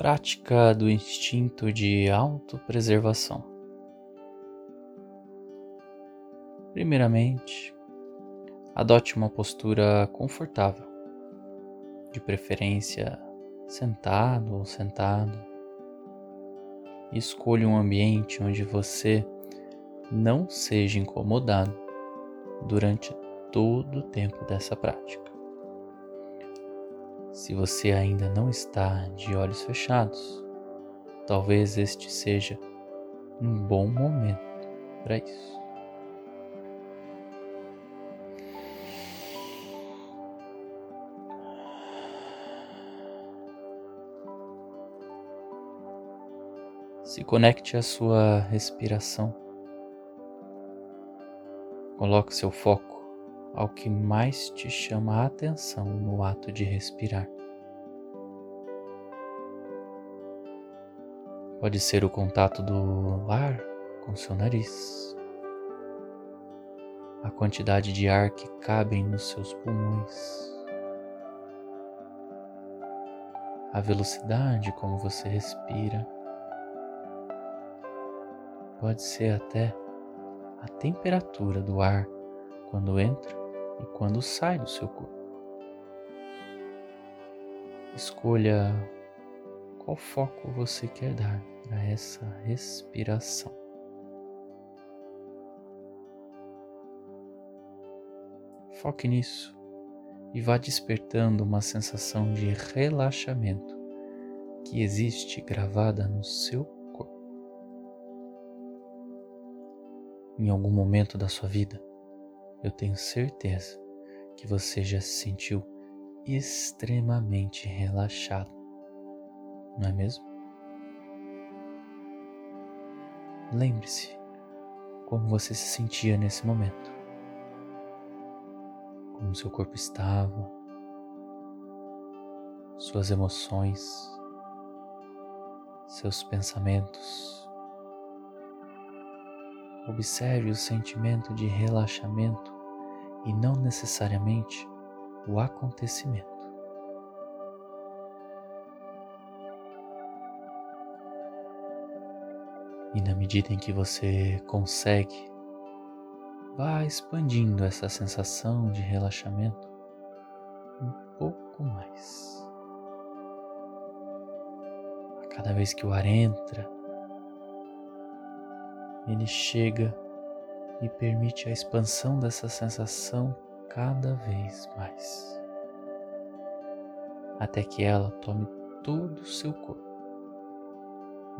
Prática do instinto de autopreservação. Primeiramente, adote uma postura confortável, de preferência sentado ou sentado. Escolha um ambiente onde você não seja incomodado durante todo o tempo dessa prática. Se você ainda não está de olhos fechados, talvez este seja um bom momento para isso. Se conecte à sua respiração. Coloque seu foco ao que mais te chama a atenção no ato de respirar. Pode ser o contato do ar com seu nariz, a quantidade de ar que cabem nos seus pulmões, a velocidade como você respira. Pode ser até a temperatura do ar quando entra e quando sai do seu corpo. Escolha qual foco você quer dar para essa respiração. Foque nisso e vá despertando uma sensação de relaxamento que existe gravada no seu em algum momento da sua vida, eu tenho certeza que você já se sentiu extremamente relaxado, não é mesmo? Lembre-se como você se sentia nesse momento, como seu corpo estava, suas emoções, seus pensamentos. Observe o sentimento de relaxamento e não necessariamente o acontecimento. E na medida em que você consegue, vá expandindo essa sensação de relaxamento um pouco mais. A cada vez que o ar entra, ele chega e permite a expansão dessa sensação cada vez mais, até que ela tome todo o seu corpo,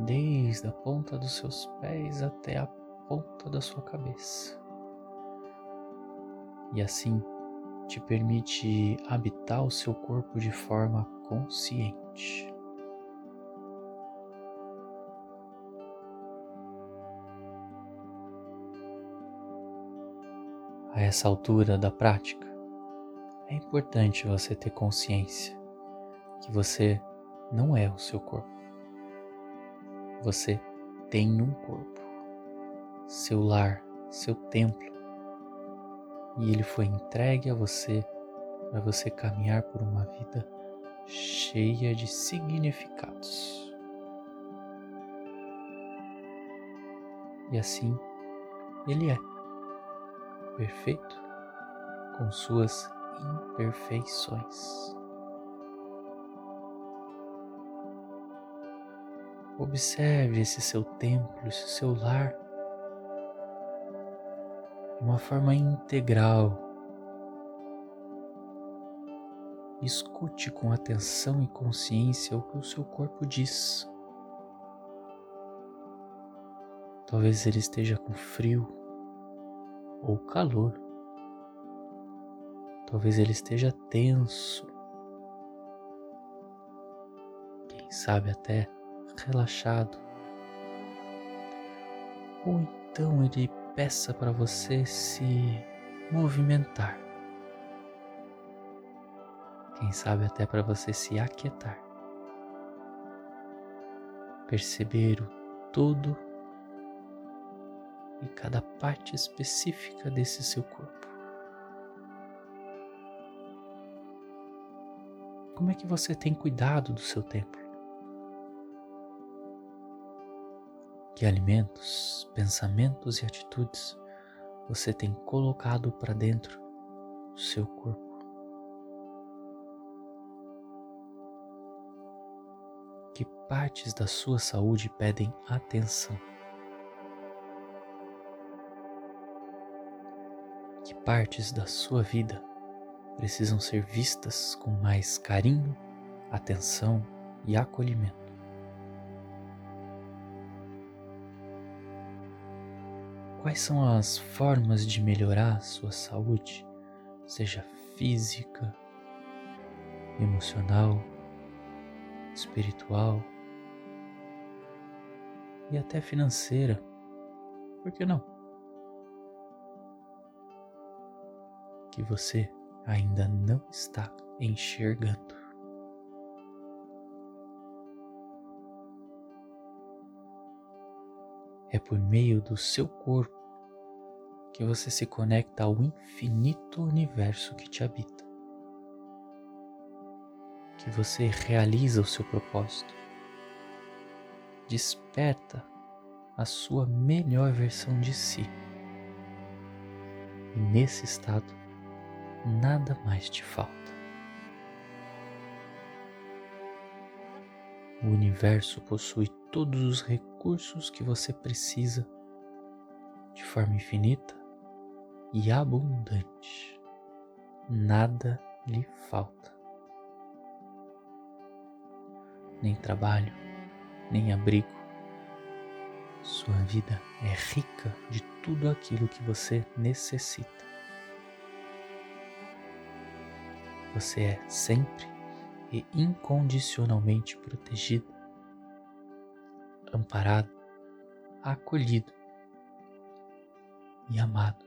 desde a ponta dos seus pés até a ponta da sua cabeça. E assim te permite habitar o seu corpo de forma consciente. a essa altura da prática, é importante você ter consciência que você não é o seu corpo. Você tem um corpo, seu lar, seu templo, e ele foi entregue a você para você caminhar por uma vida cheia de significados. E assim ele é perfeito com suas imperfeições. Observe esse seu templo, esse seu lar, de uma forma integral. Escute com atenção e consciência o que o seu corpo diz. Talvez ele esteja com frio, ou calor. Talvez ele esteja tenso. Quem sabe até relaxado. Ou então ele peça para você se movimentar. Quem sabe até para você se aquietar. Perceber o todo e cada parte específica desse seu corpo. Como é que você tem cuidado do seu templo? Que alimentos, pensamentos e atitudes você tem colocado para dentro do seu corpo? Que partes da sua saúde pedem atenção? Que partes da sua vida precisam ser vistas com mais carinho, atenção e acolhimento. Quais são as formas de melhorar sua saúde, seja física, emocional, espiritual e até financeira? Por que não? Que você ainda não está enxergando. É por meio do seu corpo que você se conecta ao infinito universo que te habita. Que você realiza o seu propósito. Desperta a sua melhor versão de si. E nesse estado, nada mais te falta. O universo possui todos os recursos que você precisa de forma infinita e abundante. Nada lhe falta. Nem trabalho, nem abrigo. Sua vida é rica de tudo aquilo que você necessita. Você é sempre e incondicionalmente protegido, amparado, acolhido e amado.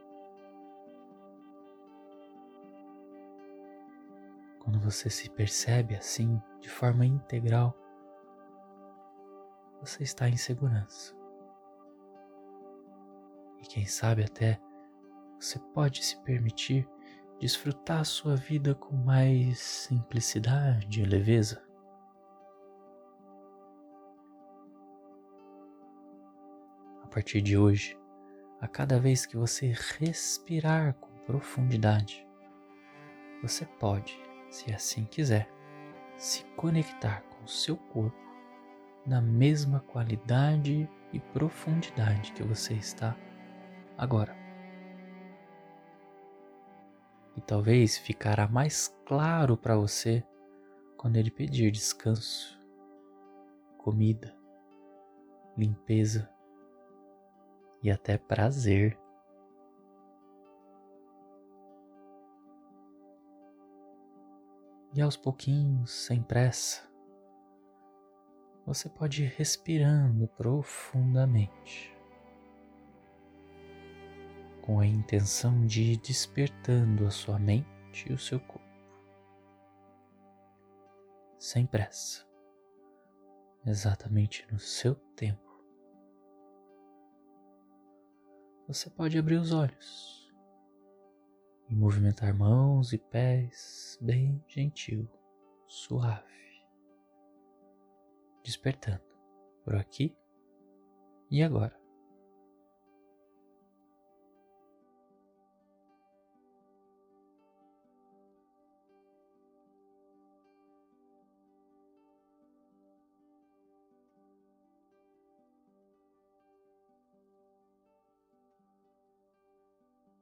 Quando você se percebe assim, de forma integral, você está em segurança. E quem sabe até você pode se permitir desfrutar a sua vida com mais simplicidade e leveza. A partir de hoje, a cada vez que você respirar com profundidade, você pode, se assim quiser, se conectar com o seu corpo na mesma qualidade e profundidade que você está agora e talvez ficará mais claro para você quando ele pedir descanso, comida, limpeza e até prazer. E aos pouquinhos, sem pressa, você pode ir respirando profundamente com a intenção de ir despertando a sua mente e o seu corpo. Sem pressa, exatamente no seu tempo. Você pode abrir os olhos e movimentar mãos e pés bem gentil, suave, despertando por aqui e agora.